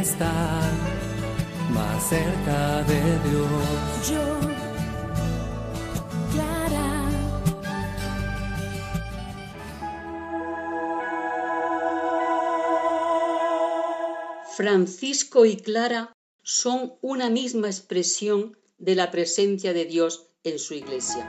Estar más cerca de Dios. Yo, Clara. Francisco y Clara son una misma expresión de la presencia de Dios en su iglesia.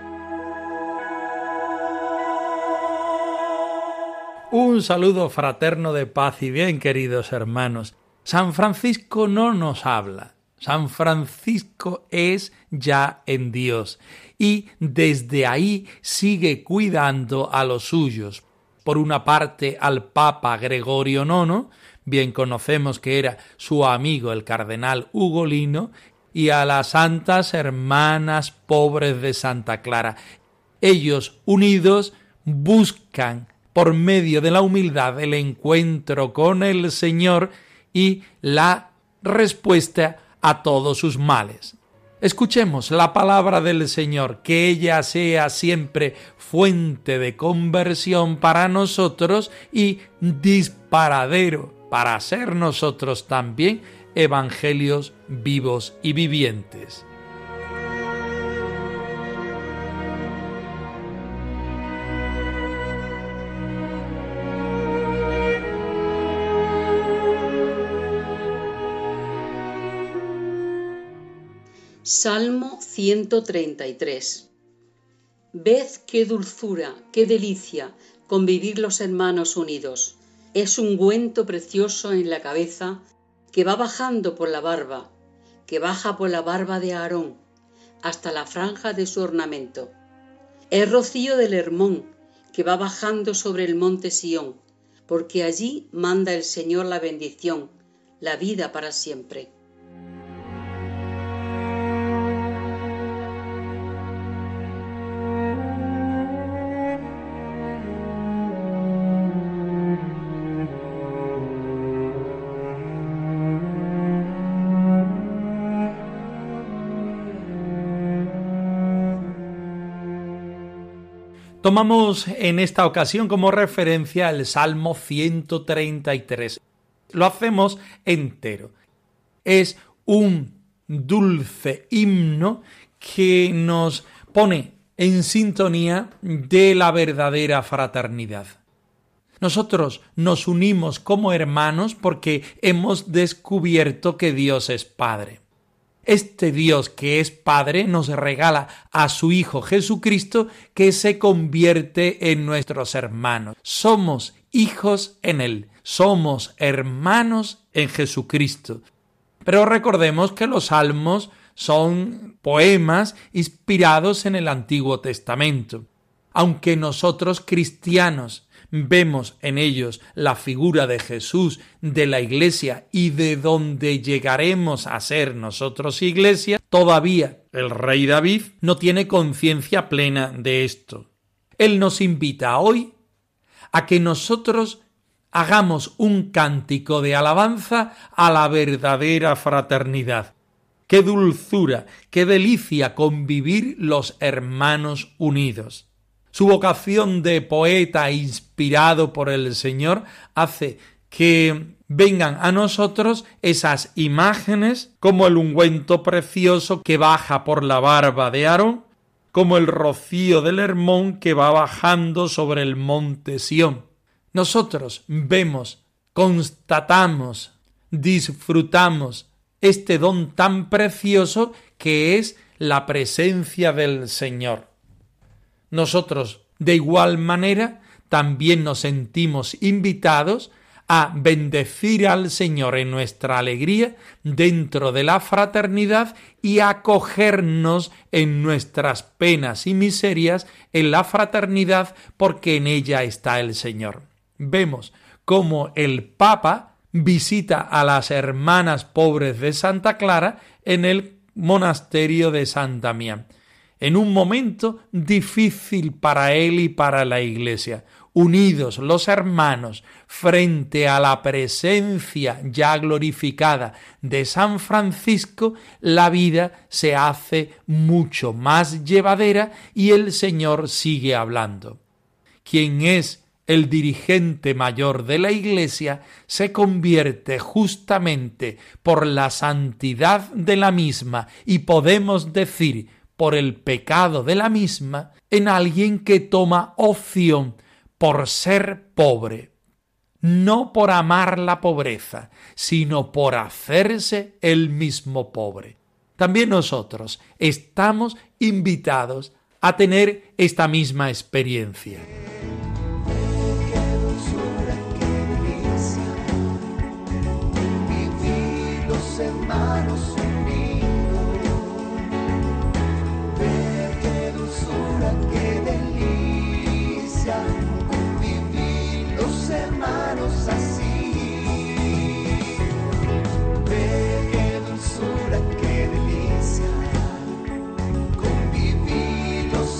Un saludo fraterno de paz y bien, queridos hermanos. San Francisco no nos habla. San Francisco es ya en Dios y desde ahí sigue cuidando a los suyos. Por una parte al Papa Gregorio IX, bien conocemos que era su amigo el cardenal Ugolino, y a las santas hermanas pobres de Santa Clara. Ellos unidos buscan por medio de la humildad el encuentro con el Señor y la respuesta a todos sus males. Escuchemos la palabra del Señor, que ella sea siempre fuente de conversión para nosotros y disparadero para ser nosotros también evangelios vivos y vivientes. Salmo 133 Ved qué dulzura, qué delicia convivir los hermanos unidos. Es un ungüento precioso en la cabeza que va bajando por la barba, que baja por la barba de Aarón hasta la franja de su ornamento. Es rocío del Hermón que va bajando sobre el monte Sión, porque allí manda el Señor la bendición, la vida para siempre. Tomamos en esta ocasión como referencia el Salmo 133. Lo hacemos entero. Es un dulce himno que nos pone en sintonía de la verdadera fraternidad. Nosotros nos unimos como hermanos porque hemos descubierto que Dios es Padre. Este Dios que es Padre nos regala a su Hijo Jesucristo que se convierte en nuestros hermanos. Somos hijos en Él, somos hermanos en Jesucristo. Pero recordemos que los salmos son poemas inspirados en el Antiguo Testamento. Aunque nosotros cristianos vemos en ellos la figura de Jesús, de la Iglesia y de donde llegaremos a ser nosotros Iglesia, todavía el rey David no tiene conciencia plena de esto. Él nos invita hoy a que nosotros hagamos un cántico de alabanza a la verdadera fraternidad. Qué dulzura, qué delicia convivir los hermanos unidos. Su vocación de poeta inspirado por el Señor hace que vengan a nosotros esas imágenes como el ungüento precioso que baja por la barba de Aarón, como el rocío del Hermón que va bajando sobre el monte Sión. Nosotros vemos, constatamos, disfrutamos este don tan precioso que es la presencia del Señor nosotros de igual manera también nos sentimos invitados a bendecir al Señor en nuestra alegría dentro de la fraternidad y acogernos en nuestras penas y miserias en la fraternidad porque en ella está el Señor. Vemos cómo el Papa visita a las hermanas pobres de Santa Clara en el monasterio de Santa Mía, en un momento difícil para él y para la Iglesia, unidos los hermanos frente a la presencia ya glorificada de San Francisco, la vida se hace mucho más llevadera y el Señor sigue hablando. Quien es el dirigente mayor de la Iglesia se convierte justamente por la santidad de la misma y podemos decir por el pecado de la misma en alguien que toma opción por ser pobre, no por amar la pobreza, sino por hacerse el mismo pobre. También nosotros estamos invitados a tener esta misma experiencia.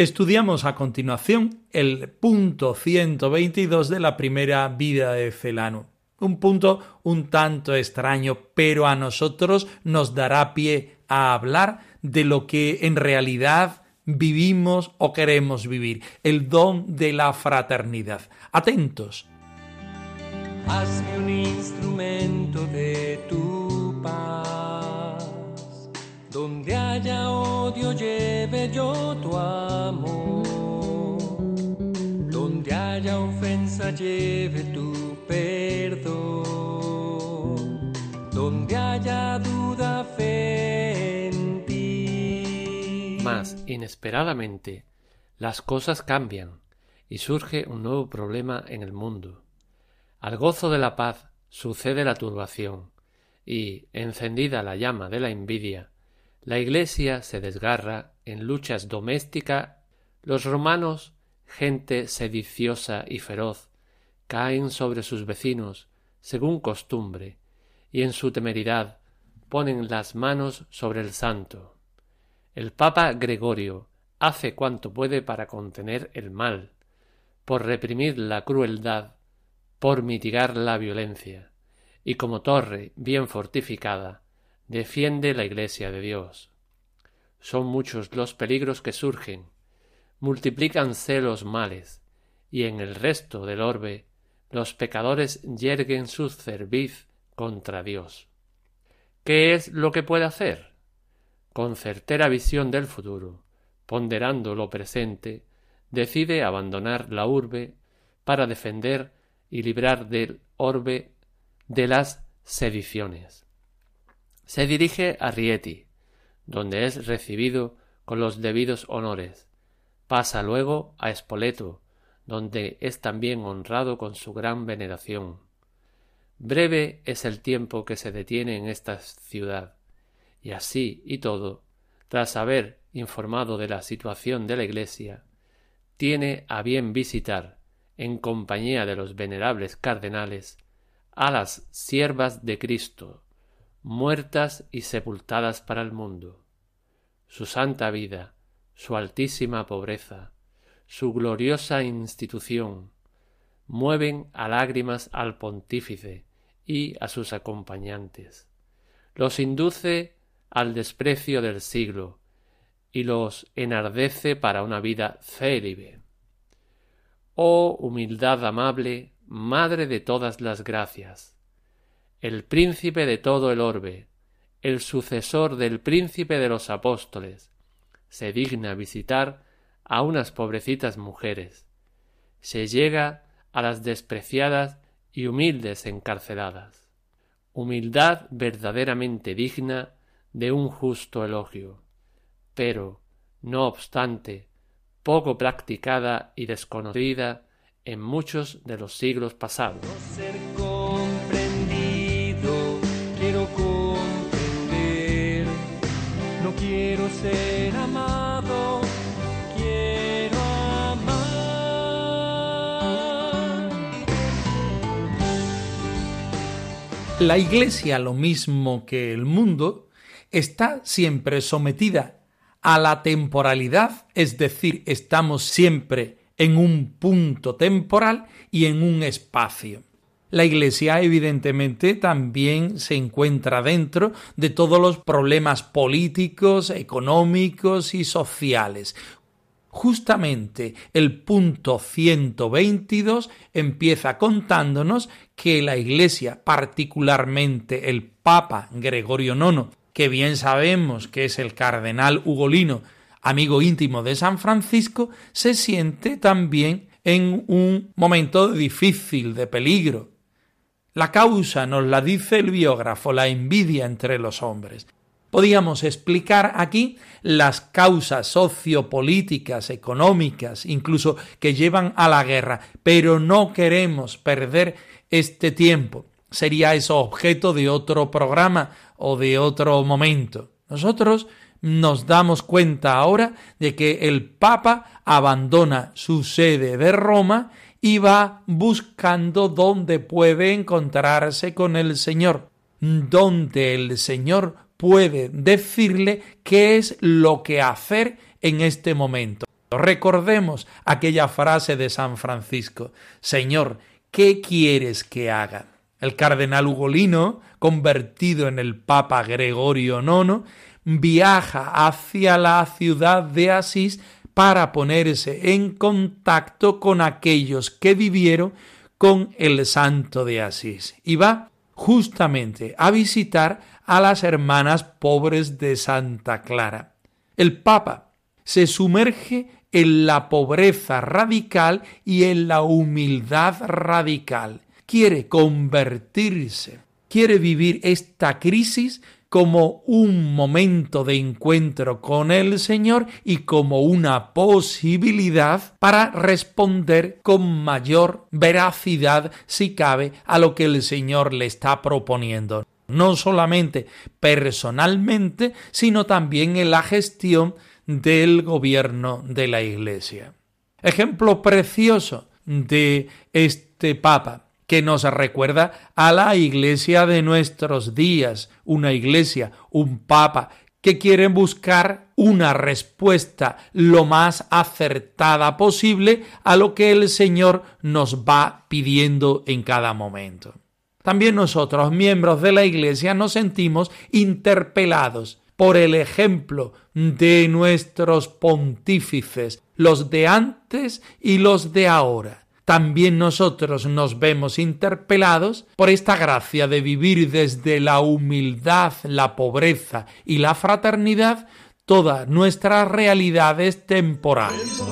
Estudiamos a continuación el punto 122 de la primera vida de Celano. Un punto un tanto extraño, pero a nosotros nos dará pie a hablar de lo que en realidad vivimos o queremos vivir, el don de la fraternidad. Atentos. Hazme un instrumento de tu paz, donde haya lleve yo tu amor, donde haya ofensa lleve tu perdón, donde haya duda fe mas, inesperadamente, las cosas cambian y surge un nuevo problema en el mundo. Al gozo de la paz sucede la turbación, y, encendida la llama de la envidia, la Iglesia se desgarra en luchas domésticas, los romanos, gente sediciosa y feroz, caen sobre sus vecinos según costumbre, y en su temeridad ponen las manos sobre el santo. El Papa Gregorio hace cuanto puede para contener el mal, por reprimir la crueldad, por mitigar la violencia, y como torre bien fortificada, defiende la Iglesia de Dios. Son muchos los peligros que surgen, multiplícanse los males, y en el resto del orbe los pecadores yerguen su cerviz contra Dios. ¿Qué es lo que puede hacer? con certera visión del futuro, ponderando lo presente, decide abandonar la urbe para defender y librar del orbe de las sediciones. Se dirige a Rieti, donde es recibido con los debidos honores. Pasa luego a Espoleto, donde es también honrado con su gran veneración. Breve es el tiempo que se detiene en esta ciudad, y así y todo, tras haber informado de la situación de la Iglesia, tiene a bien visitar, en compañía de los venerables cardenales, a las siervas de Cristo, muertas y sepultadas para el mundo. Su santa vida, su altísima pobreza, su gloriosa institución, mueven a lágrimas al pontífice y a sus acompañantes. Los induce al desprecio del siglo y los enardece para una vida célibe. Oh humildad amable, Madre de todas las gracias, el príncipe de todo el orbe, el sucesor del príncipe de los apóstoles, se digna visitar a unas pobrecitas mujeres, se llega a las despreciadas y humildes encarceladas. Humildad verdaderamente digna de un justo elogio, pero, no obstante, poco practicada y desconocida en muchos de los siglos pasados. La Iglesia, lo mismo que el mundo, está siempre sometida a la temporalidad, es decir, estamos siempre en un punto temporal y en un espacio. La Iglesia evidentemente también se encuentra dentro de todos los problemas políticos, económicos y sociales. Justamente el punto 122 empieza contándonos que la Iglesia, particularmente el Papa Gregorio IX, que bien sabemos que es el cardenal Ugolino, amigo íntimo de San Francisco, se siente también en un momento difícil, de peligro. La causa nos la dice el biógrafo, la envidia entre los hombres. Podíamos explicar aquí las causas sociopolíticas, económicas, incluso que llevan a la guerra, pero no queremos perder este tiempo. Sería eso objeto de otro programa o de otro momento. Nosotros nos damos cuenta ahora de que el Papa abandona su sede de Roma y va buscando dónde puede encontrarse con el Señor, donde el Señor puede decirle qué es lo que hacer en este momento. Recordemos aquella frase de San Francisco, Señor, ¿qué quieres que haga? El cardenal Ugolino, convertido en el Papa Gregorio IX, viaja hacia la ciudad de Asís para ponerse en contacto con aquellos que vivieron con el santo de Asís y va justamente a visitar a las hermanas pobres de Santa Clara. El Papa se sumerge en la pobreza radical y en la humildad radical. Quiere convertirse, quiere vivir esta crisis como un momento de encuentro con el Señor y como una posibilidad para responder con mayor veracidad, si cabe, a lo que el Señor le está proponiendo. No solamente personalmente, sino también en la gestión del gobierno de la Iglesia. Ejemplo precioso de este Papa que nos recuerda a la iglesia de nuestros días, una iglesia, un papa, que quieren buscar una respuesta lo más acertada posible a lo que el Señor nos va pidiendo en cada momento. También nosotros, miembros de la Iglesia, nos sentimos interpelados por el ejemplo de nuestros pontífices, los de antes y los de ahora también nosotros nos vemos interpelados por esta gracia de vivir desde la humildad, la pobreza y la fraternidad todas nuestras realidades temporales.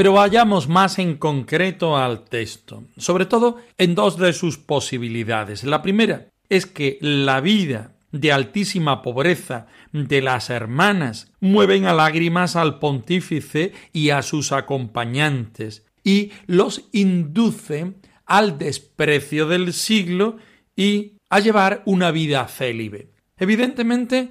Pero vayamos más en concreto al texto, sobre todo en dos de sus posibilidades. La primera es que la vida de altísima pobreza de las hermanas mueven a lágrimas al pontífice y a sus acompañantes, y los induce al desprecio del siglo y a llevar una vida célibe. Evidentemente,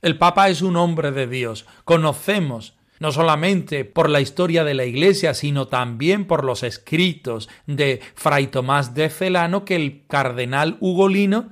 el Papa es un hombre de Dios. Conocemos no solamente por la historia de la Iglesia, sino también por los escritos de Fray Tomás de Celano, que el cardenal Ugolino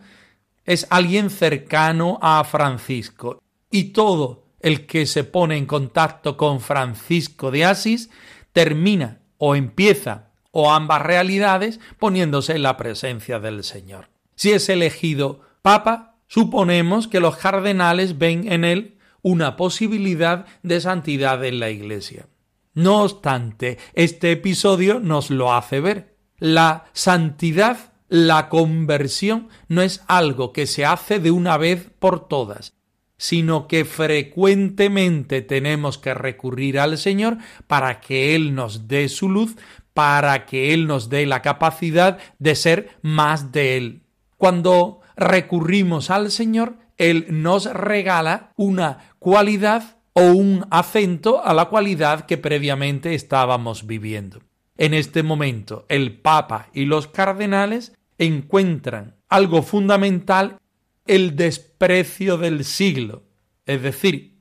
es alguien cercano a Francisco. Y todo el que se pone en contacto con Francisco de Asís termina o empieza o ambas realidades poniéndose en la presencia del Señor. Si es elegido Papa, suponemos que los cardenales ven en él una posibilidad de santidad en la Iglesia. No obstante, este episodio nos lo hace ver. La santidad, la conversión, no es algo que se hace de una vez por todas, sino que frecuentemente tenemos que recurrir al Señor para que Él nos dé su luz, para que Él nos dé la capacidad de ser más de Él. Cuando recurrimos al Señor, Él nos regala una cualidad o un acento a la cualidad que previamente estábamos viviendo. En este momento, el Papa y los cardenales encuentran algo fundamental, el desprecio del siglo, es decir,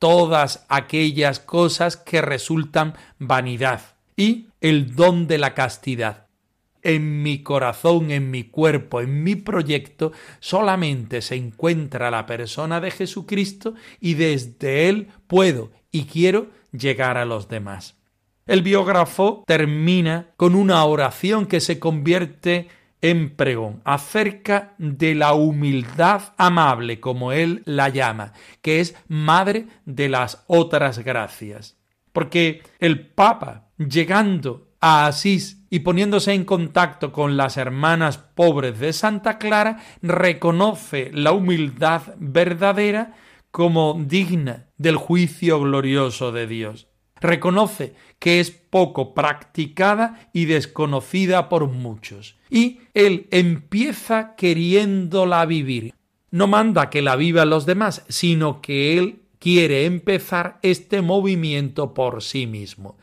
todas aquellas cosas que resultan vanidad y el don de la castidad en mi corazón, en mi cuerpo, en mi proyecto, solamente se encuentra la persona de Jesucristo y desde Él puedo y quiero llegar a los demás. El biógrafo termina con una oración que se convierte en pregón acerca de la humildad amable, como él la llama, que es madre de las otras gracias. Porque el Papa, llegando a Asís y poniéndose en contacto con las hermanas pobres de Santa Clara, reconoce la humildad verdadera como digna del juicio glorioso de Dios. Reconoce que es poco practicada y desconocida por muchos. Y él empieza queriéndola vivir. No manda que la vivan los demás, sino que él quiere empezar este movimiento por sí mismo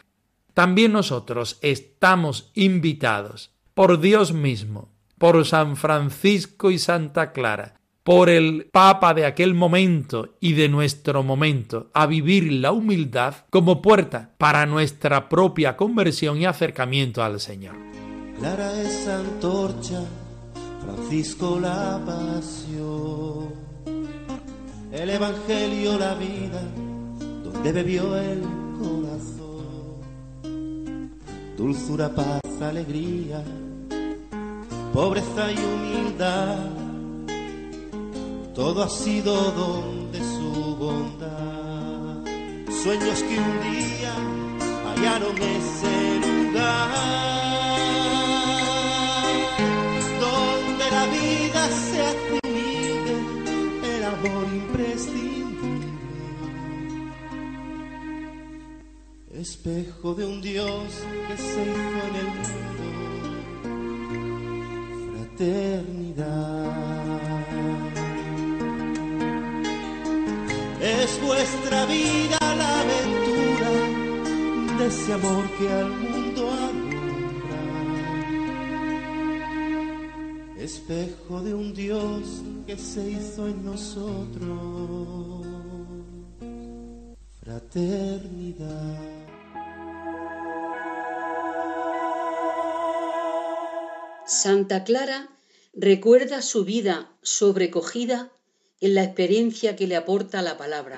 también nosotros estamos invitados por Dios mismo, por San Francisco y Santa Clara, por el Papa de aquel momento y de nuestro momento, a vivir la humildad como puerta para nuestra propia conversión y acercamiento al Señor. Clara es antorcha, Francisco la pasión, el Evangelio la vida, donde bebió el dulzura, paz, alegría, pobreza y humildad, todo ha sido don de su bondad. Sueños que un día hallaron ese lugar, donde la vida se hace el amor imprescindible espejo de un Dios que se hizo en el mundo, fraternidad. Es vuestra vida la aventura de ese amor que al mundo alumbra, espejo de un Dios que se hizo en nosotros, fraternidad. Santa Clara recuerda su vida sobrecogida en la experiencia que le aporta la palabra.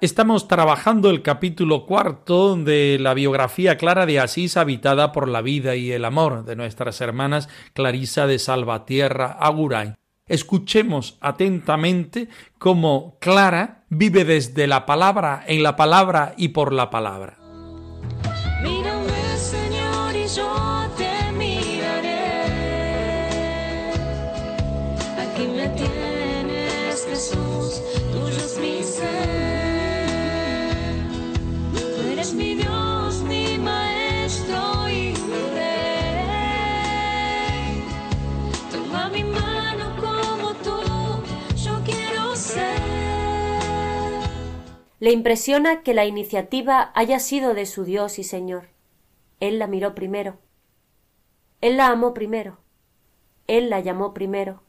Estamos trabajando el capítulo cuarto de la biografía clara de Asís habitada por la vida y el amor de nuestras hermanas Clarisa de Salvatierra Agurain. Escuchemos atentamente cómo Clara vive desde la palabra, en la palabra y por la palabra. Le impresiona que la iniciativa haya sido de su Dios y Señor. Él la miró primero. Él la amó primero. Él la llamó primero.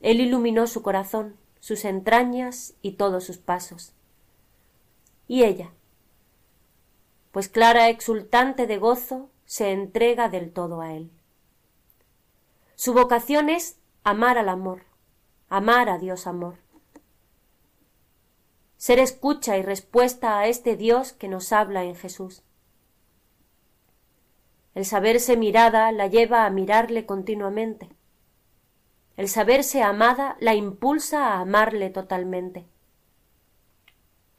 Él iluminó su corazón, sus entrañas y todos sus pasos. Y ella, pues Clara, exultante de gozo, se entrega del todo a Él. Su vocación es amar al amor, amar a Dios amor. Ser escucha y respuesta a este Dios que nos habla en Jesús. El saberse mirada la lleva a mirarle continuamente. El saberse amada la impulsa a amarle totalmente.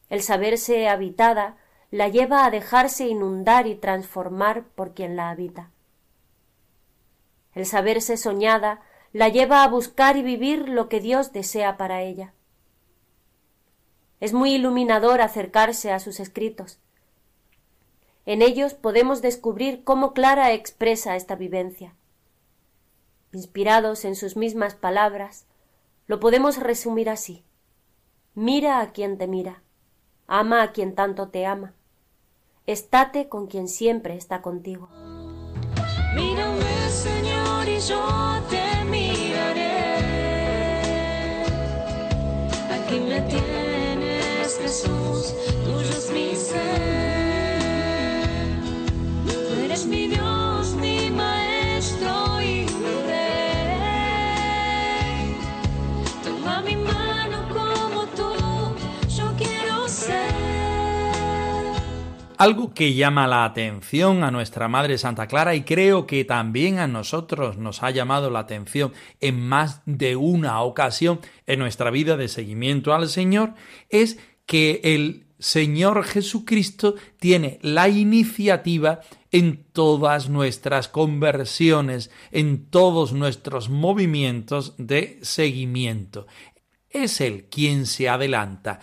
El saberse habitada la lleva a dejarse inundar y transformar por quien la habita. El saberse soñada la lleva a buscar y vivir lo que Dios desea para ella. Es muy iluminador acercarse a sus escritos. En ellos podemos descubrir cómo Clara expresa esta vivencia. Inspirados en sus mismas palabras, lo podemos resumir así. Mira a quien te mira, ama a quien tanto te ama, estate con quien siempre está contigo. Mírame, Señor, y yo te miraré. Aquí me Jesús, tuyo es mi ser. Tú eres mi Dios, mi maestro y mi rey. Toma mi mano como tú, yo quiero ser. Algo que llama la atención a nuestra Madre Santa Clara y creo que también a nosotros nos ha llamado la atención en más de una ocasión en nuestra vida de seguimiento al Señor es que el Señor Jesucristo tiene la iniciativa en todas nuestras conversiones, en todos nuestros movimientos de seguimiento. Es Él quien se adelanta,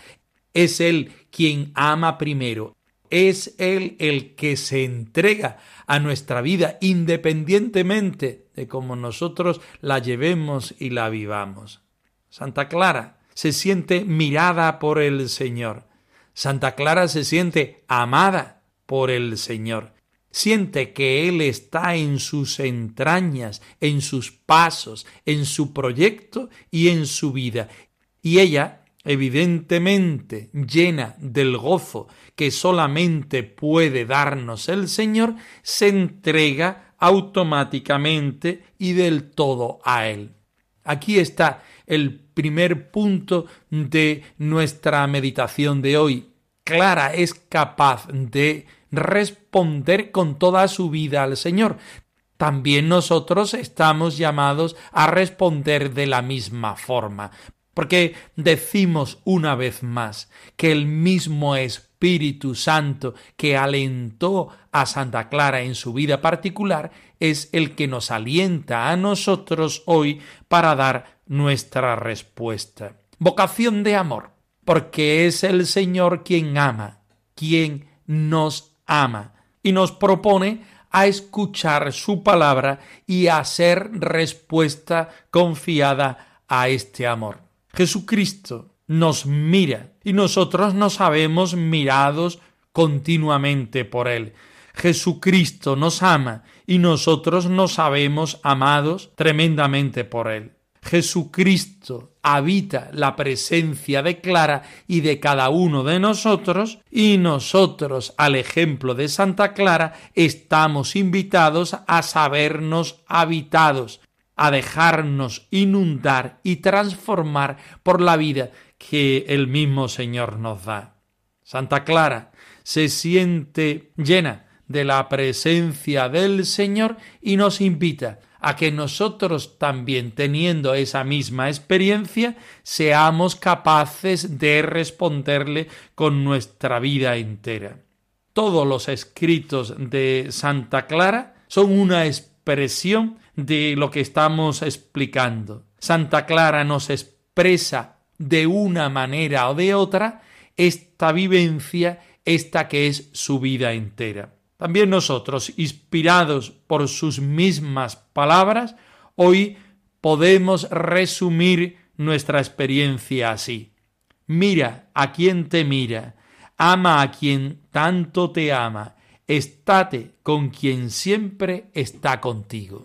es Él quien ama primero, es Él el que se entrega a nuestra vida independientemente de cómo nosotros la llevemos y la vivamos. Santa Clara se siente mirada por el Señor. Santa Clara se siente amada por el Señor. Siente que Él está en sus entrañas, en sus pasos, en su proyecto y en su vida. Y ella evidentemente llena del gozo que solamente puede darnos el Señor, se entrega automáticamente y del todo a Él. Aquí está el primer punto de nuestra meditación de hoy. Clara es capaz de responder con toda su vida al Señor. También nosotros estamos llamados a responder de la misma forma. Porque decimos una vez más que el mismo Espíritu Santo que alentó a Santa Clara en su vida particular es el que nos alienta a nosotros hoy para dar nuestra respuesta. Vocación de amor, porque es el Señor quien ama, quien nos ama y nos propone a escuchar su palabra y a ser respuesta confiada a este amor. Jesucristo nos mira y nosotros nos sabemos mirados continuamente por Él. Jesucristo nos ama y nosotros nos sabemos amados tremendamente por Él. Jesucristo habita la presencia de Clara y de cada uno de nosotros y nosotros, al ejemplo de Santa Clara, estamos invitados a sabernos habitados, a dejarnos inundar y transformar por la vida que el mismo Señor nos da. Santa Clara se siente llena de la presencia del Señor y nos invita a que nosotros también teniendo esa misma experiencia seamos capaces de responderle con nuestra vida entera. Todos los escritos de Santa Clara son una expresión de lo que estamos explicando. Santa Clara nos expresa de una manera o de otra esta vivencia, esta que es su vida entera. También nosotros, inspirados por sus mismas palabras, hoy podemos resumir nuestra experiencia así. Mira a quien te mira, ama a quien tanto te ama, estate con quien siempre está contigo.